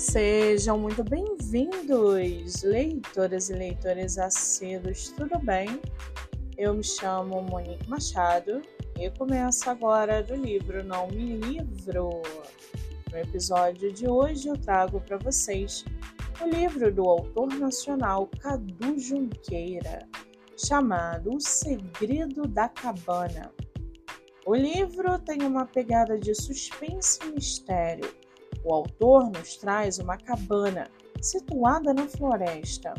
Sejam muito bem-vindos, leitoras e leitores assíduos, tudo bem? Eu me chamo Monique Machado e começo agora do livro Não Me Livro. No episódio de hoje eu trago para vocês o livro do autor nacional Cadu Junqueira, chamado O Segredo da Cabana. O livro tem uma pegada de suspense e mistério. O autor nos traz uma cabana situada na floresta,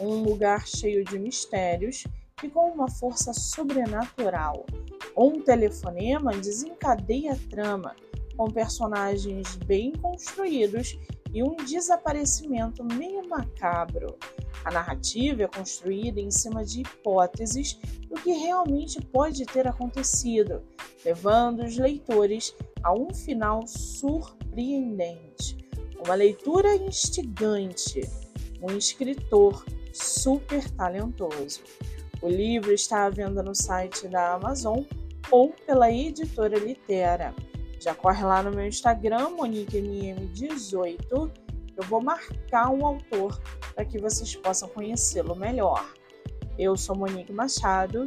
um lugar cheio de mistérios e com uma força sobrenatural. Um telefonema desencadeia a trama, com personagens bem construídos e um desaparecimento meio macabro. A narrativa é construída em cima de hipóteses do que realmente pode ter acontecido, levando os leitores a um final surpreendente. Uma leitura instigante, um escritor super talentoso. O livro está à venda no site da Amazon ou pela editora Litera. Já corre lá no meu Instagram, MoniqueMM18. Eu vou marcar um autor para que vocês possam conhecê-lo melhor. Eu sou Monique Machado